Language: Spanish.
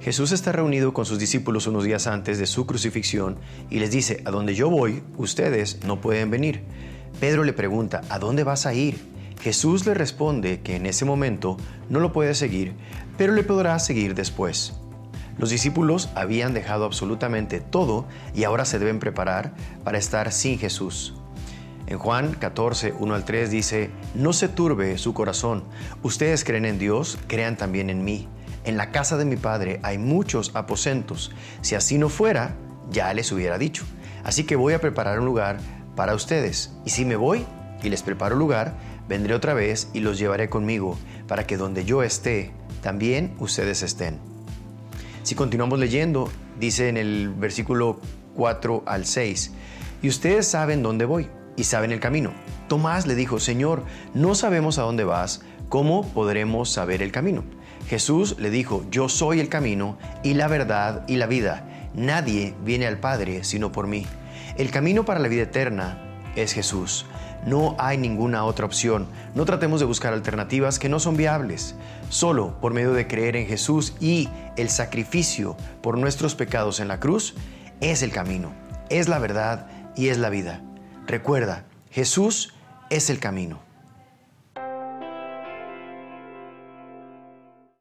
Jesús está reunido con sus discípulos unos días antes de su crucifixión y les dice, a donde yo voy, ustedes no pueden venir. Pedro le pregunta, ¿a dónde vas a ir? Jesús le responde que en ese momento no lo puede seguir, pero le podrá seguir después. Los discípulos habían dejado absolutamente todo y ahora se deben preparar para estar sin Jesús. En Juan 14, 1 al 3 dice, No se turbe su corazón, ustedes creen en Dios, crean también en mí. En la casa de mi Padre hay muchos aposentos, si así no fuera, ya les hubiera dicho. Así que voy a preparar un lugar para ustedes, y si me voy y les preparo lugar, vendré otra vez y los llevaré conmigo, para que donde yo esté, también ustedes estén. Si continuamos leyendo, dice en el versículo 4 al 6, y ustedes saben dónde voy y saben el camino. Tomás le dijo, Señor, no sabemos a dónde vas, ¿cómo podremos saber el camino? Jesús le dijo, yo soy el camino y la verdad y la vida. Nadie viene al Padre sino por mí. El camino para la vida eterna es Jesús. No hay ninguna otra opción. No tratemos de buscar alternativas que no son viables. Solo por medio de creer en Jesús y el sacrificio por nuestros pecados en la cruz es el camino, es la verdad y es la vida. Recuerda, Jesús es el camino.